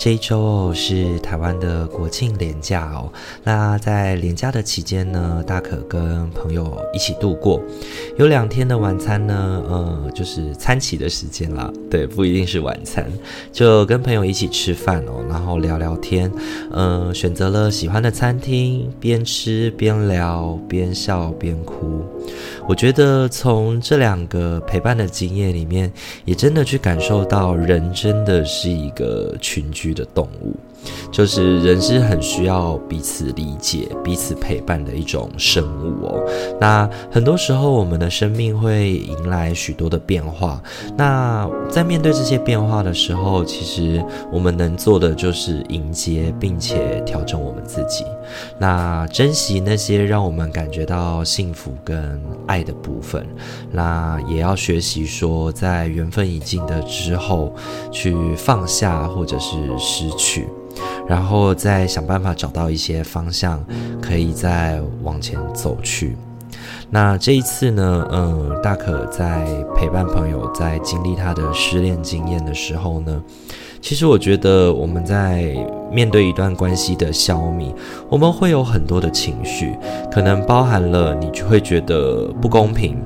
这一周是台湾的国庆连假哦。那在连假的期间呢，大可跟朋友一起度过，有两天的晚餐呢，呃，就是餐起的时间啦。对，不一定是晚餐，就跟朋友一起吃饭哦，然后聊聊天，嗯、呃，选择了喜欢的餐厅，边吃边聊，边笑边哭。我觉得从这两个陪伴的经验里面，也真的去感受到，人真的是一个群居的动物。就是人是很需要彼此理解、彼此陪伴的一种生物哦。那很多时候，我们的生命会迎来许多的变化。那在面对这些变化的时候，其实我们能做的就是迎接，并且调整我们自己。那珍惜那些让我们感觉到幸福跟爱的部分。那也要学习说，在缘分已尽的之后，去放下或者是失去。然后再想办法找到一些方向，可以再往前走去。那这一次呢，嗯，大可在陪伴朋友在经历他的失恋经验的时候呢，其实我觉得我们在面对一段关系的消弭，我们会有很多的情绪，可能包含了你就会觉得不公平，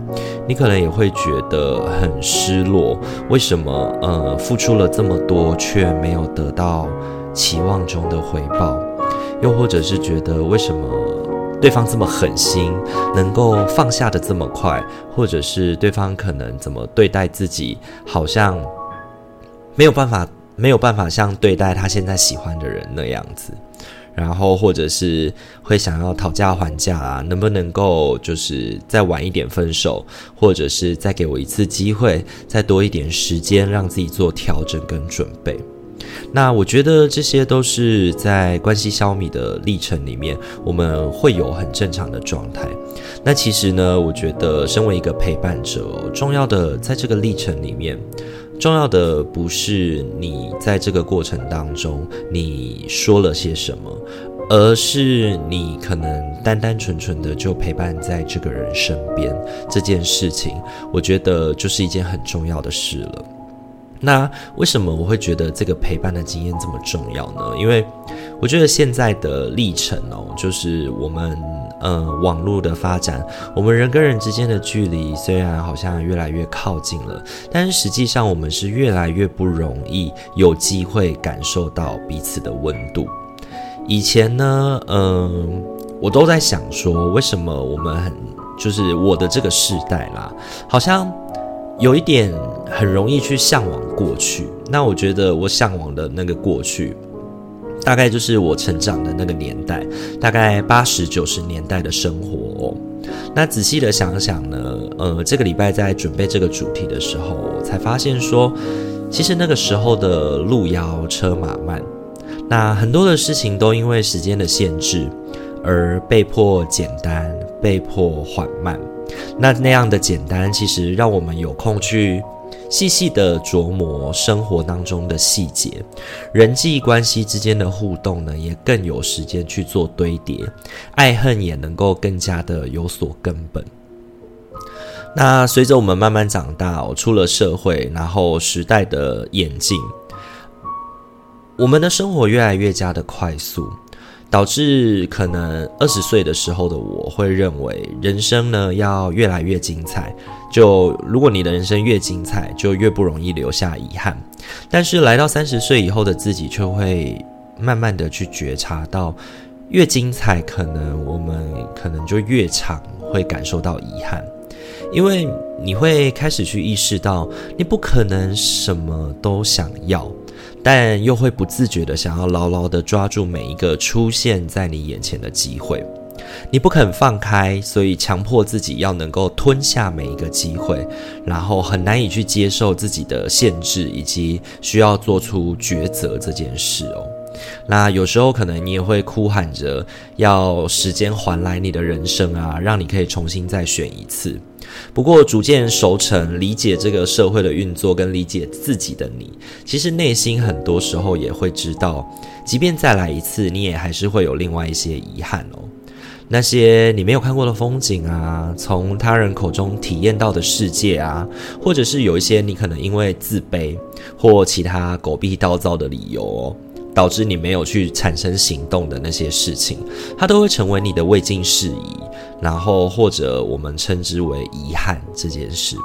你可能也会觉得很失落，为什么呃付出了这么多却没有得到期望中的回报，又或者是觉得为什么对方这么狠心，能够放下的这么快，或者是对方可能怎么对待自己，好像没有办法，没有办法像对待他现在喜欢的人那样子，然后或者是会想要讨价还价啊，能不能够就是再晚一点分手，或者是再给我一次机会，再多一点时间让自己做调整跟准备。那我觉得这些都是在关系消弭的历程里面，我们会有很正常的状态。那其实呢，我觉得身为一个陪伴者，重要的在这个历程里面，重要的不是你在这个过程当中你说了些什么，而是你可能单单纯纯的就陪伴在这个人身边这件事情，我觉得就是一件很重要的事了。那为什么我会觉得这个陪伴的经验这么重要呢？因为我觉得现在的历程哦，就是我们呃网络的发展，我们人跟人之间的距离虽然好像越来越靠近了，但是实际上我们是越来越不容易有机会感受到彼此的温度。以前呢，嗯、我都在想说，为什么我们很就是我的这个世代啦，好像。有一点很容易去向往过去，那我觉得我向往的那个过去，大概就是我成长的那个年代，大概八十九十年代的生活哦。那仔细的想想呢，呃，这个礼拜在准备这个主题的时候，才发现说，其实那个时候的路遥车马慢，那很多的事情都因为时间的限制而被迫简单，被迫缓慢。那那样的简单，其实让我们有空去细细的琢磨生活当中的细节，人际关系之间的互动呢，也更有时间去做堆叠，爱恨也能够更加的有所根本。那随着我们慢慢长大，我出了社会，然后时代的演进，我们的生活越来越加的快速，导致可能二十岁的时候的我会认为人生呢要越来越精彩。就如果你的人生越精彩，就越不容易留下遗憾。但是来到三十岁以后的自己，却会慢慢的去觉察到，越精彩，可能我们可能就越常会感受到遗憾。因为你会开始去意识到，你不可能什么都想要，但又会不自觉的想要牢牢的抓住每一个出现在你眼前的机会。你不肯放开，所以强迫自己要能够吞下每一个机会，然后很难以去接受自己的限制，以及需要做出抉择这件事哦。那有时候可能你也会哭喊着要时间还来你的人生啊，让你可以重新再选一次。不过逐渐熟成、理解这个社会的运作跟理解自己的你，其实内心很多时候也会知道，即便再来一次，你也还是会有另外一些遗憾哦。那些你没有看过的风景啊，从他人口中体验到的世界啊，或者是有一些你可能因为自卑或其他狗屁倒灶的理由哦。导致你没有去产生行动的那些事情，它都会成为你的未尽事宜，然后或者我们称之为遗憾这件事。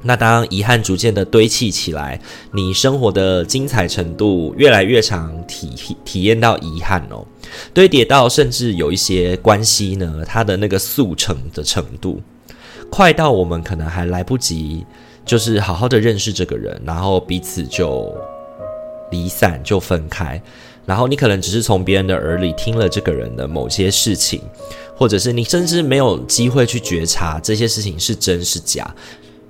那当遗憾逐渐的堆砌起来，你生活的精彩程度越来越长，体体验到遗憾哦，堆叠到甚至有一些关系呢，它的那个速成的程度，快到我们可能还来不及，就是好好的认识这个人，然后彼此就。离散就分开，然后你可能只是从别人的耳里听了这个人的某些事情，或者是你甚至没有机会去觉察这些事情是真是假，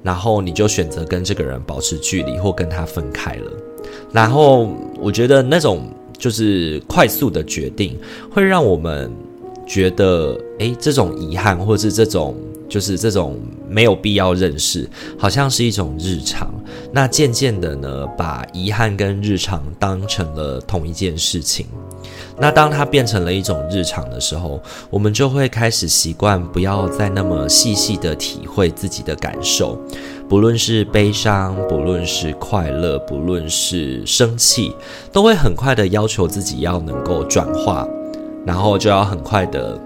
然后你就选择跟这个人保持距离或跟他分开了。然后我觉得那种就是快速的决定，会让我们觉得，诶，这种遗憾或是这种。就是这种没有必要认识，好像是一种日常。那渐渐的呢，把遗憾跟日常当成了同一件事情。那当它变成了一种日常的时候，我们就会开始习惯不要再那么细细的体会自己的感受，不论是悲伤，不论是快乐，不论是生气，都会很快的要求自己要能够转化，然后就要很快的。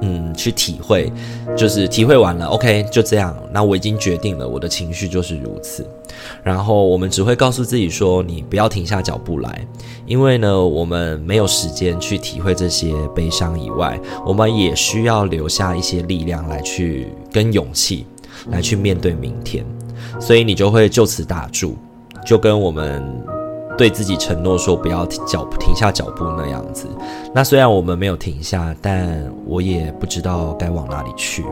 嗯，去体会，就是体会完了，OK，就这样。那我已经决定了，我的情绪就是如此。然后我们只会告诉自己说，你不要停下脚步来，因为呢，我们没有时间去体会这些悲伤以外，我们也需要留下一些力量来去跟勇气来去面对明天。所以你就会就此打住，就跟我们。对自己承诺说不要脚停下脚步那样子。那虽然我们没有停下，但我也不知道该往哪里去。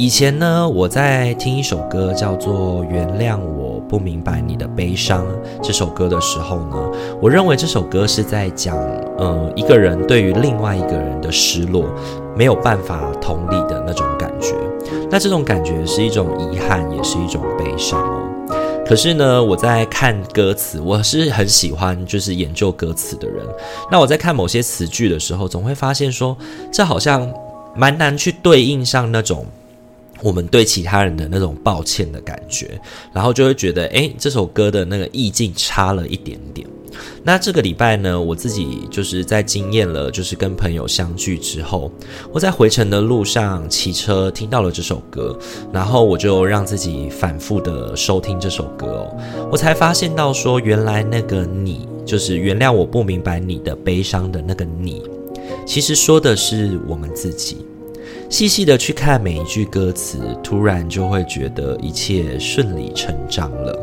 以前呢，我在听一首歌叫做《原谅我不明白你的悲伤》这首歌的时候呢，我认为这首歌是在讲，呃，一个人对于另外一个人的失落没有办法同理的那种感觉。那这种感觉是一种遗憾，也是一种悲伤。可是呢，我在看歌词，我是很喜欢就是研究歌词的人。那我在看某些词句的时候，总会发现说，这好像蛮难去对应上那种我们对其他人的那种抱歉的感觉，然后就会觉得，诶，这首歌的那个意境差了一点点。那这个礼拜呢，我自己就是在经验了，就是跟朋友相聚之后，我在回程的路上骑车听到了这首歌，然后我就让自己反复的收听这首歌哦，我才发现到说，原来那个你，就是原谅我不明白你的悲伤的那个你，其实说的是我们自己。细细的去看每一句歌词，突然就会觉得一切顺理成章了，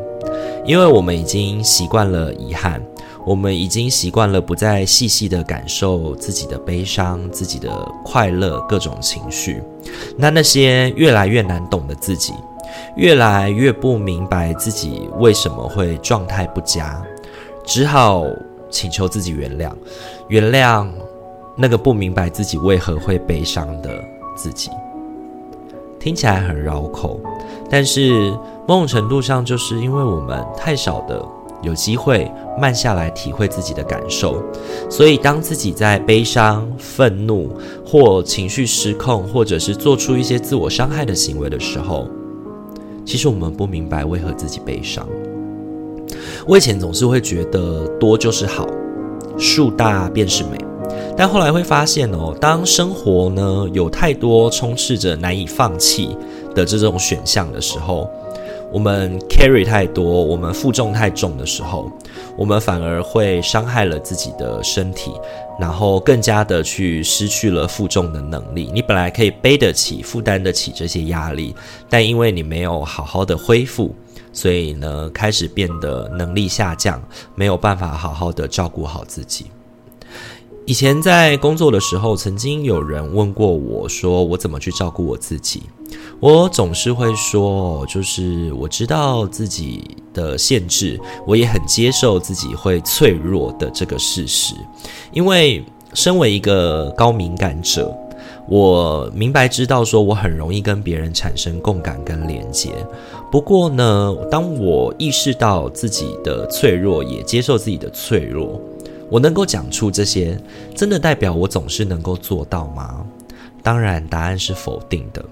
因为我们已经习惯了遗憾。我们已经习惯了不再细细的感受自己的悲伤、自己的快乐各种情绪。那那些越来越难懂的自己，越来越不明白自己为什么会状态不佳，只好请求自己原谅，原谅那个不明白自己为何会悲伤的自己。听起来很绕口，但是某种程度上，就是因为我们太少的。有机会慢下来体会自己的感受。所以，当自己在悲伤、愤怒或情绪失控，或者是做出一些自我伤害的行为的时候，其实我们不明白为何自己悲伤。我以前总是会觉得多就是好，树大便是美。但后来会发现哦，当生活呢有太多充斥着难以放弃的这种选项的时候，我们 carry 太多，我们负重太重的时候，我们反而会伤害了自己的身体，然后更加的去失去了负重的能力。你本来可以背得起、负担得起这些压力，但因为你没有好好的恢复，所以呢，开始变得能力下降，没有办法好好的照顾好自己。以前在工作的时候，曾经有人问过我说：“我怎么去照顾我自己？”我总是会说：“就是我知道自己的限制，我也很接受自己会脆弱的这个事实。因为身为一个高敏感者，我明白知道说我很容易跟别人产生共感跟连接。不过呢，当我意识到自己的脆弱，也接受自己的脆弱。”我能够讲出这些，真的代表我总是能够做到吗？当然，答案是否定的。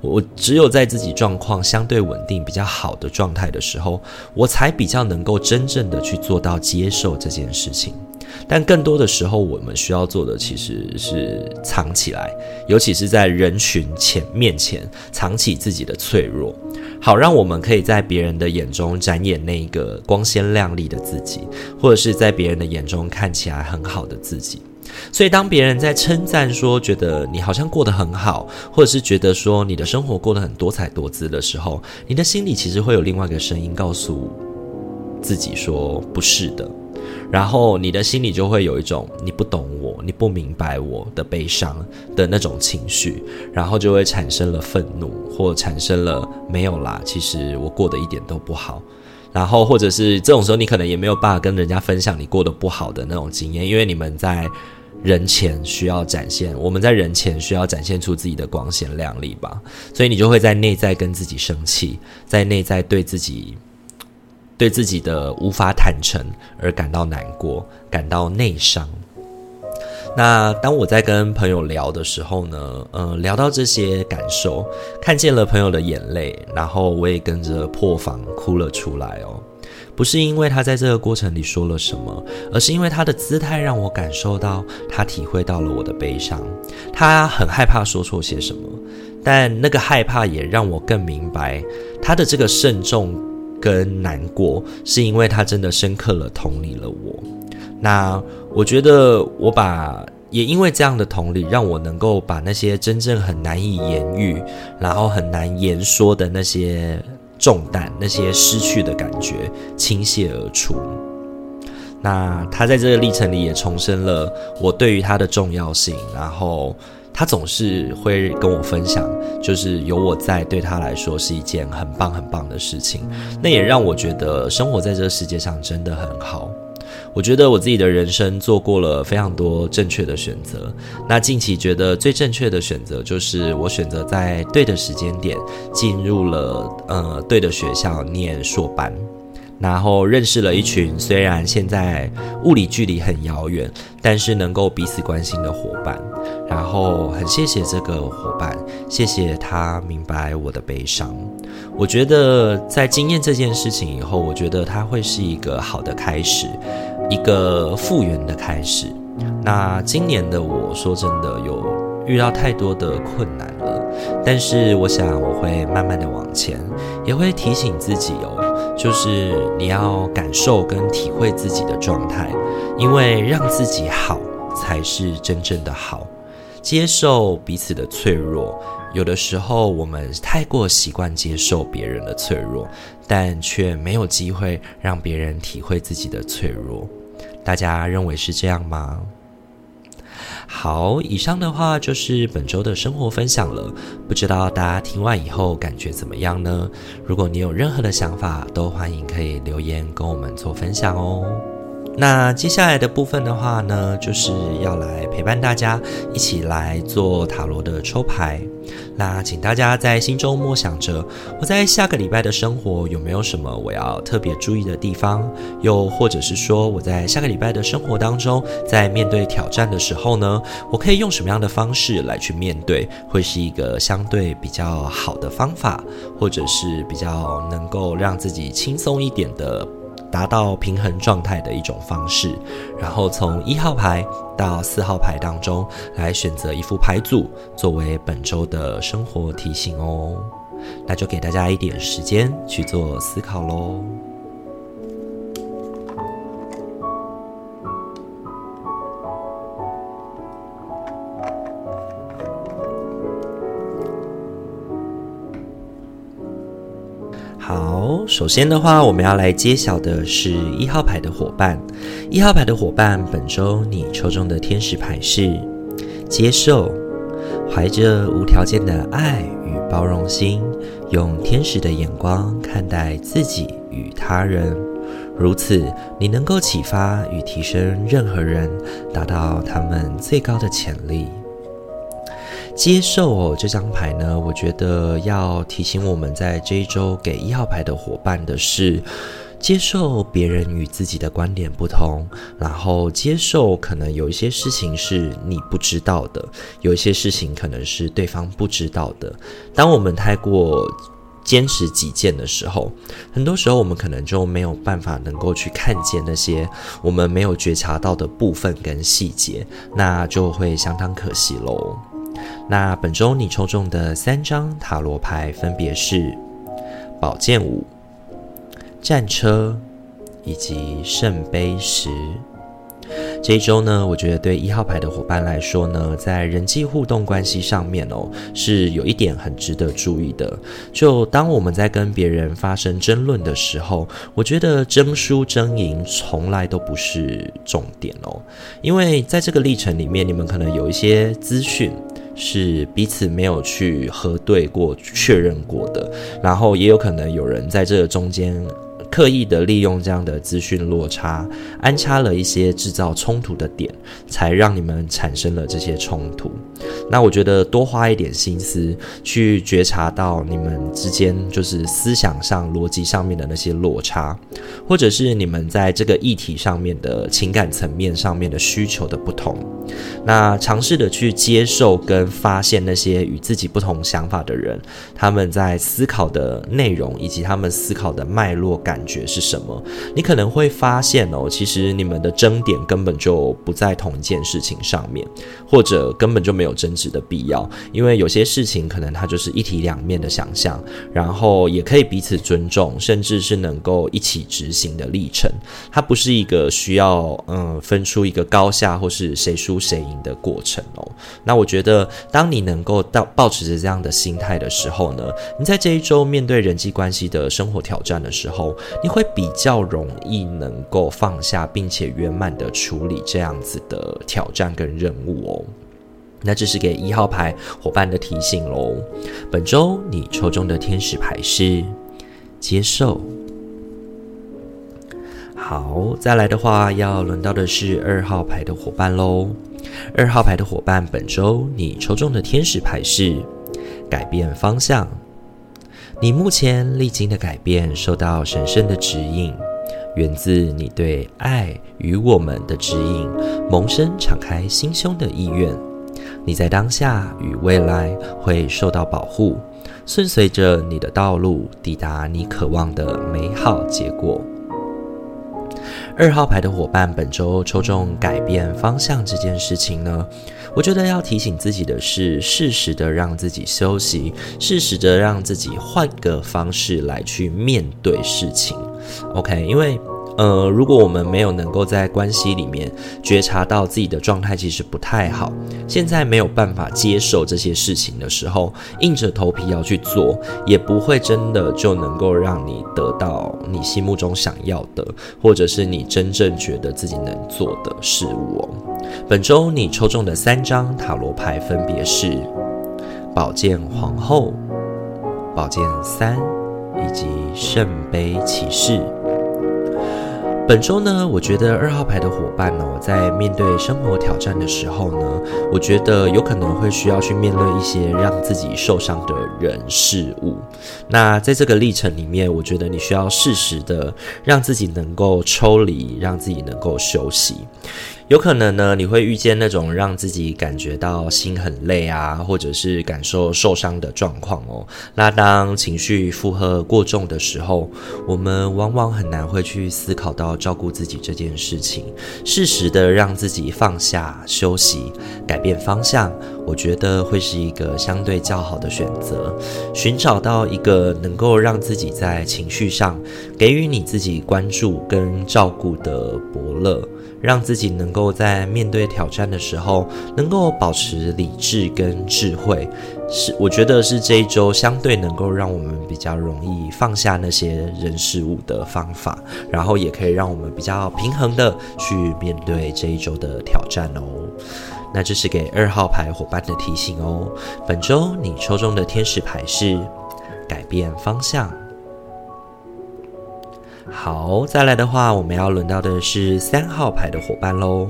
我只有在自己状况相对稳定、比较好的状态的时候，我才比较能够真正的去做到接受这件事情。但更多的时候，我们需要做的其实是藏起来，尤其是在人群前面前藏起自己的脆弱，好让我们可以在别人的眼中展演那个光鲜亮丽的自己，或者是在别人的眼中看起来很好的自己。所以，当别人在称赞说觉得你好像过得很好，或者是觉得说你的生活过得很多彩多姿的时候，你的心里其实会有另外一个声音告诉自己说不是的。然后你的心里就会有一种你不懂我，你不明白我的悲伤的那种情绪，然后就会产生了愤怒，或产生了没有啦，其实我过得一点都不好。然后或者是这种时候，你可能也没有办法跟人家分享你过得不好的那种经验，因为你们在人前需要展现，我们在人前需要展现出自己的光鲜亮丽吧，所以你就会在内在跟自己生气，在内在对自己。对自己的无法坦诚而感到难过，感到内伤。那当我在跟朋友聊的时候呢，呃，聊到这些感受，看见了朋友的眼泪，然后我也跟着破防哭了出来哦。不是因为他在这个过程里说了什么，而是因为他的姿态让我感受到他体会到了我的悲伤。他很害怕说错些什么，但那个害怕也让我更明白他的这个慎重。跟难过，是因为他真的深刻了同理了我。那我觉得我把也因为这样的同理，让我能够把那些真正很难以言喻，然后很难言说的那些重担，那些失去的感觉倾泻而出。那他在这个历程里也重申了我对于他的重要性，然后。他总是会跟我分享，就是有我在，对他来说是一件很棒很棒的事情。那也让我觉得生活在这个世界上真的很好。我觉得我自己的人生做过了非常多正确的选择。那近期觉得最正确的选择，就是我选择在对的时间点进入了呃对的学校念硕班。然后认识了一群虽然现在物理距离很遥远，但是能够彼此关心的伙伴。然后很谢谢这个伙伴，谢谢他明白我的悲伤。我觉得在经验这件事情以后，我觉得它会是一个好的开始，一个复原的开始。那今年的我说真的有遇到太多的困难了，但是我想我会慢慢的往前，也会提醒自己哦。就是你要感受跟体会自己的状态，因为让自己好才是真正的好。接受彼此的脆弱，有的时候我们太过习惯接受别人的脆弱，但却没有机会让别人体会自己的脆弱。大家认为是这样吗？好，以上的话就是本周的生活分享了。不知道大家听完以后感觉怎么样呢？如果你有任何的想法，都欢迎可以留言跟我们做分享哦。那接下来的部分的话呢，就是要来陪伴大家一起来做塔罗的抽牌。那请大家在心中默想着，我在下个礼拜的生活有没有什么我要特别注意的地方？又或者是说，我在下个礼拜的生活当中，在面对挑战的时候呢，我可以用什么样的方式来去面对，会是一个相对比较好的方法，或者是比较能够让自己轻松一点的。达到平衡状态的一种方式，然后从一号牌到四号牌当中来选择一副牌组作为本周的生活提醒哦。那就给大家一点时间去做思考喽。首先的话，我们要来揭晓的是一号牌的伙伴。一号牌的伙伴，本周你抽中的天使牌是接受，怀着无条件的爱与包容心，用天使的眼光看待自己与他人。如此，你能够启发与提升任何人，达到他们最高的潜力。接受哦，这张牌呢，我觉得要提醒我们在这一周给一号牌的伙伴的是，接受别人与自己的观点不同，然后接受可能有一些事情是你不知道的，有一些事情可能是对方不知道的。当我们太过坚持己见的时候，很多时候我们可能就没有办法能够去看见那些我们没有觉察到的部分跟细节，那就会相当可惜喽。那本周你抽中的三张塔罗牌分别是宝剑五、战车以及圣杯十。这一周呢，我觉得对一号牌的伙伴来说呢，在人际互动关系上面哦，是有一点很值得注意的。就当我们在跟别人发生争论的时候，我觉得争输争赢从来都不是重点哦，因为在这个历程里面，你们可能有一些资讯。是彼此没有去核对过、确认过的，然后也有可能有人在这个中间。刻意的利用这样的资讯落差，安插了一些制造冲突的点，才让你们产生了这些冲突。那我觉得多花一点心思去觉察到你们之间就是思想上、逻辑上面的那些落差，或者是你们在这个议题上面的情感层面上面的需求的不同。那尝试的去接受跟发现那些与自己不同想法的人，他们在思考的内容以及他们思考的脉络感。觉是什么？你可能会发现哦，其实你们的争点根本就不在同一件事情上面，或者根本就没有争执的必要，因为有些事情可能它就是一体两面的想象，然后也可以彼此尊重，甚至是能够一起执行的历程。它不是一个需要嗯分出一个高下或是谁输谁赢的过程哦。那我觉得，当你能够到抱持着这样的心态的时候呢，你在这一周面对人际关系的生活挑战的时候，你会比较容易能够放下，并且圆满的处理这样子的挑战跟任务哦。那这是给一号牌伙伴的提醒喽。本周你抽中的天使牌是接受。好，再来的话要轮到的是二号牌的伙伴喽。二号牌的伙伴，本周你抽中的天使牌是改变方向。你目前历经的改变，受到神圣的指引，源自你对爱与我们的指引，萌生敞开心胸的意愿。你在当下与未来会受到保护，顺随着你的道路，抵达你渴望的美好结果。二号牌的伙伴，本周抽中改变方向这件事情呢，我觉得要提醒自己的是，适时的让自己休息，适时的让自己换个方式来去面对事情。OK，因为。呃，如果我们没有能够在关系里面觉察到自己的状态其实不太好，现在没有办法接受这些事情的时候，硬着头皮要去做，也不会真的就能够让你得到你心目中想要的，或者是你真正觉得自己能做的事物。本周你抽中的三张塔罗牌分别是宝剑皇后、宝剑三以及圣杯骑士。本周呢，我觉得二号牌的伙伴哦，在面对生活挑战的时候呢，我觉得有可能会需要去面对一些让自己受伤的人事物。那在这个历程里面，我觉得你需要适时的让自己能够抽离，让自己能够休息。有可能呢，你会遇见那种让自己感觉到心很累啊，或者是感受受伤的状况哦。那当情绪负荷过重的时候，我们往往很难会去思考到照顾自己这件事情。适时的让自己放下、休息、改变方向，我觉得会是一个相对较好的选择。寻找到一个能够让自己在情绪上给予你自己关注跟照顾的伯乐。让自己能够在面对挑战的时候，能够保持理智跟智慧，是我觉得是这一周相对能够让我们比较容易放下那些人事物的方法，然后也可以让我们比较平衡的去面对这一周的挑战哦。那这是给二号牌伙伴的提醒哦。本周你抽中的天使牌是改变方向。好，再来的话，我们要轮到的是三号牌的伙伴喽。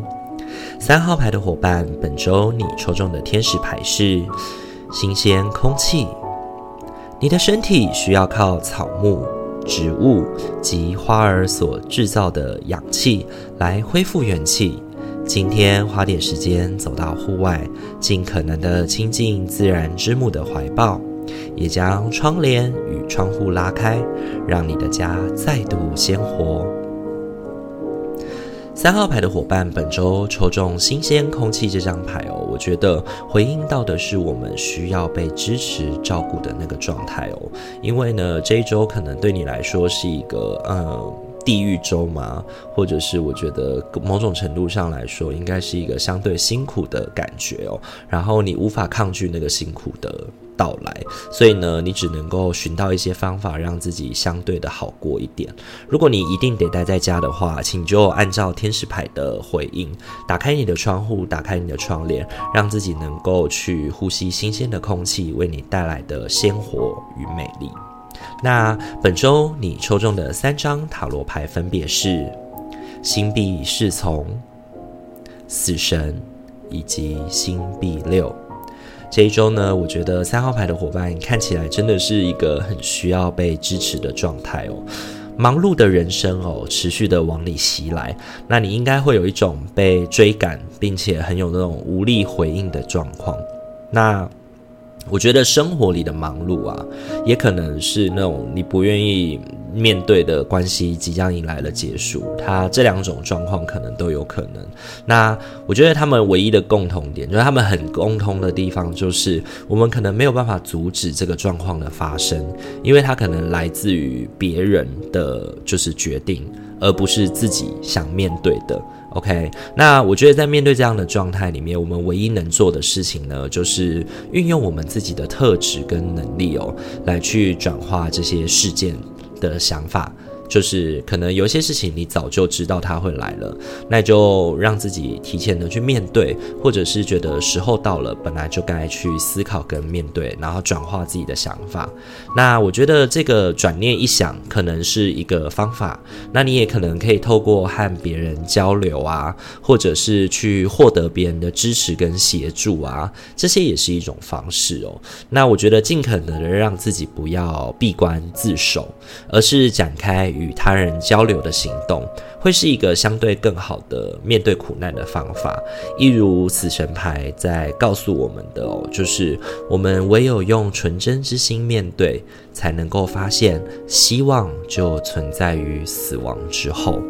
三号牌的伙伴，本周你抽中的天使牌是新鲜空气。你的身体需要靠草木、植物及花儿所制造的氧气来恢复元气。今天花点时间走到户外，尽可能的亲近自然之母的怀抱。也将窗帘与窗户拉开，让你的家再度鲜活。三号牌的伙伴，本周抽中新鲜空气这张牌哦，我觉得回应到的是我们需要被支持照顾的那个状态哦。因为呢，这一周可能对你来说是一个嗯地狱周吗，或者是我觉得某种程度上来说，应该是一个相对辛苦的感觉哦。然后你无法抗拒那个辛苦的。到来，所以呢，你只能够寻到一些方法，让自己相对的好过一点。如果你一定得待在家的话，请就按照天使牌的回应，打开你的窗户，打开你的窗帘，让自己能够去呼吸新鲜的空气，为你带来的鲜活与美丽。那本周你抽中的三张塔罗牌分别是星币侍从、死神以及星币六。这一周呢，我觉得三号牌的伙伴看起来真的是一个很需要被支持的状态哦。忙碌的人生哦，持续的往里袭来，那你应该会有一种被追赶，并且很有那种无力回应的状况。那我觉得生活里的忙碌啊，也可能是那种你不愿意面对的关系即将迎来了结束，它这两种状况可能都有可能。那我觉得他们唯一的共同点，就是他们很共通的地方，就是我们可能没有办法阻止这个状况的发生，因为它可能来自于别人的就是决定，而不是自己想面对的。OK，那我觉得在面对这样的状态里面，我们唯一能做的事情呢，就是运用我们自己的特质跟能力哦，来去转化这些事件的想法。就是可能有些事情你早就知道它会来了，那就让自己提前的去面对，或者是觉得时候到了，本来就该去思考跟面对，然后转化自己的想法。那我觉得这个转念一想，可能是一个方法。那你也可能可以透过和别人交流啊，或者是去获得别人的支持跟协助啊，这些也是一种方式哦。那我觉得尽可能的让自己不要闭关自守，而是展开。与他人交流的行动，会是一个相对更好的面对苦难的方法。一如死神牌在告诉我们的哦，就是我们唯有用纯真之心面对，才能够发现希望就存在于死亡之后。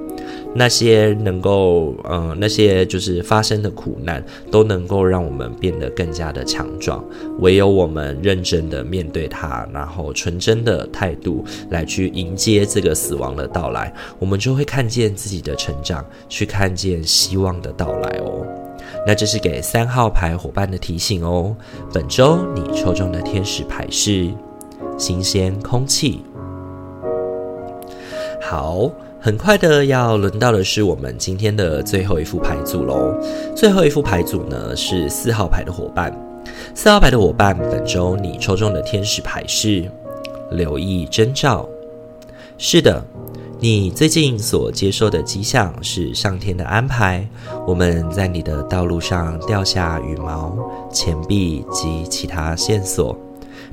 那些能够，呃，那些就是发生的苦难，都能够让我们变得更加的强壮。唯有我们认真的面对它，然后纯真的态度来去迎接这个死亡的到来，我们就会看见自己的成长，去看见希望的到来哦。那这是给三号牌伙伴的提醒哦。本周你抽中的天使牌是新鲜空气。好。很快的要轮到的是我们今天的最后一副牌组喽。最后一副牌组呢是四号牌的伙伴。四号牌的伙伴，本周你抽中的天使牌是留意征兆。是的，你最近所接受的迹象是上天的安排。我们在你的道路上掉下羽毛、钱币及其他线索，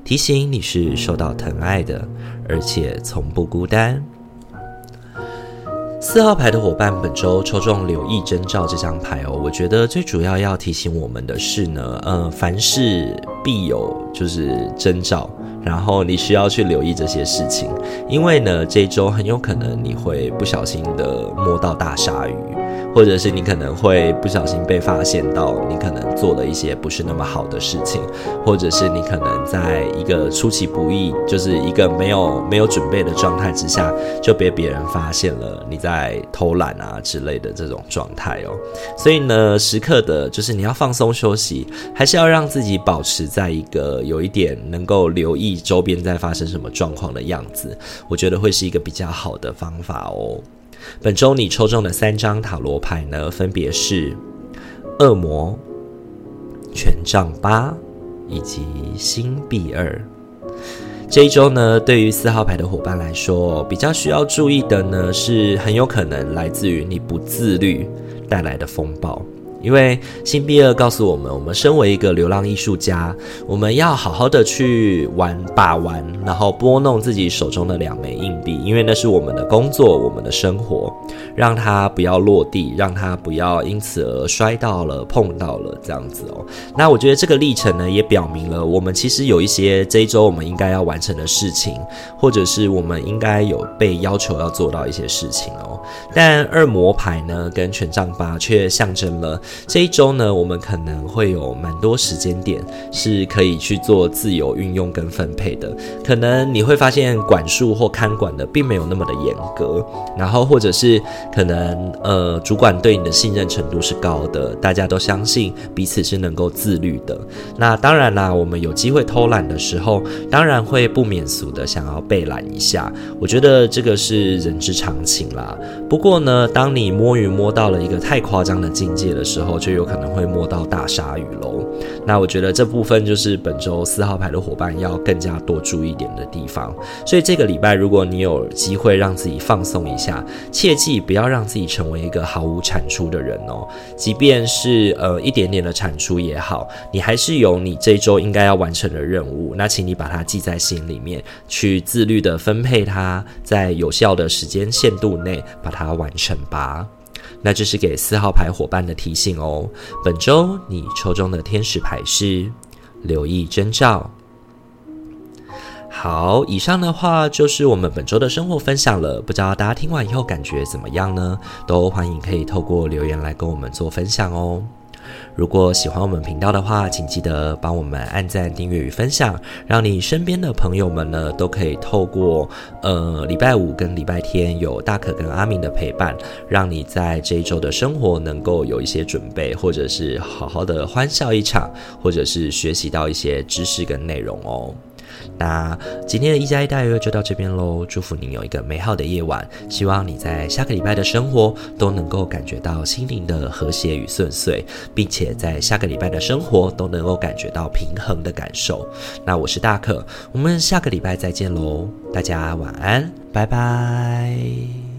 提醒你是受到疼爱的，而且从不孤单。四号牌的伙伴，本周抽中留意征兆这张牌哦。我觉得最主要要提醒我们的是呢，呃，凡事必有就是征兆，然后你需要去留意这些事情，因为呢，这周很有可能你会不小心的摸到大鲨鱼。或者是你可能会不小心被发现到，你可能做了一些不是那么好的事情，或者是你可能在一个出其不意，就是一个没有没有准备的状态之下，就被别人发现了你在偷懒啊之类的这种状态哦。所以呢，时刻的就是你要放松休息，还是要让自己保持在一个有一点能够留意周边在发生什么状况的样子，我觉得会是一个比较好的方法哦。本周你抽中的三张塔罗牌呢，分别是恶魔、权杖八以及星币二。这一周呢，对于四号牌的伙伴来说，比较需要注意的呢，是很有可能来自于你不自律带来的风暴。因为星币二告诉我们，我们身为一个流浪艺术家，我们要好好的去玩把玩，然后拨弄自己手中的两枚硬币，因为那是我们的工作，我们的生活，让它不要落地，让它不要因此而摔到了、碰到了这样子哦。那我觉得这个历程呢，也表明了我们其实有一些这一周我们应该要完成的事情，或者是我们应该有被要求要做到一些事情哦。但二魔牌呢，跟权杖八却象征了。这一周呢，我们可能会有蛮多时间点是可以去做自由运用跟分配的。可能你会发现管束或看管的并没有那么的严格，然后或者是可能呃主管对你的信任程度是高的，大家都相信彼此是能够自律的。那当然啦，我们有机会偷懒的时候，当然会不免俗的想要被懒一下。我觉得这个是人之常情啦。不过呢，当你摸鱼摸到了一个太夸张的境界的时候，就有可能会摸到大鲨鱼喽。那我觉得这部分就是本周四号牌的伙伴要更加多注意点的地方。所以这个礼拜，如果你有机会让自己放松一下，切记不要让自己成为一个毫无产出的人哦。即便是呃一点点的产出也好，你还是有你这周应该要完成的任务。那请你把它记在心里面，去自律的分配它，在有效的时间限度内把它完成吧。那这是给四号牌伙伴的提醒哦。本周你抽中的天使牌是留意征兆。好，以上的话就是我们本周的生活分享了。不知道大家听完以后感觉怎么样呢？都欢迎可以透过留言来跟我们做分享哦。如果喜欢我们频道的话，请记得帮我们按赞、订阅与分享，让你身边的朋友们呢都可以透过呃礼拜五跟礼拜天有大可跟阿明的陪伴，让你在这一周的生活能够有一些准备，或者是好好的欢笑一场，或者是学习到一些知识跟内容哦。那今天的一加一大约就到这边喽，祝福你有一个美好的夜晚，希望你在下个礼拜的生活都能够感觉到心灵的和谐与顺遂，并且在下个礼拜的生活都能够感觉到平衡的感受。那我是大可，我们下个礼拜再见喽，大家晚安，拜拜。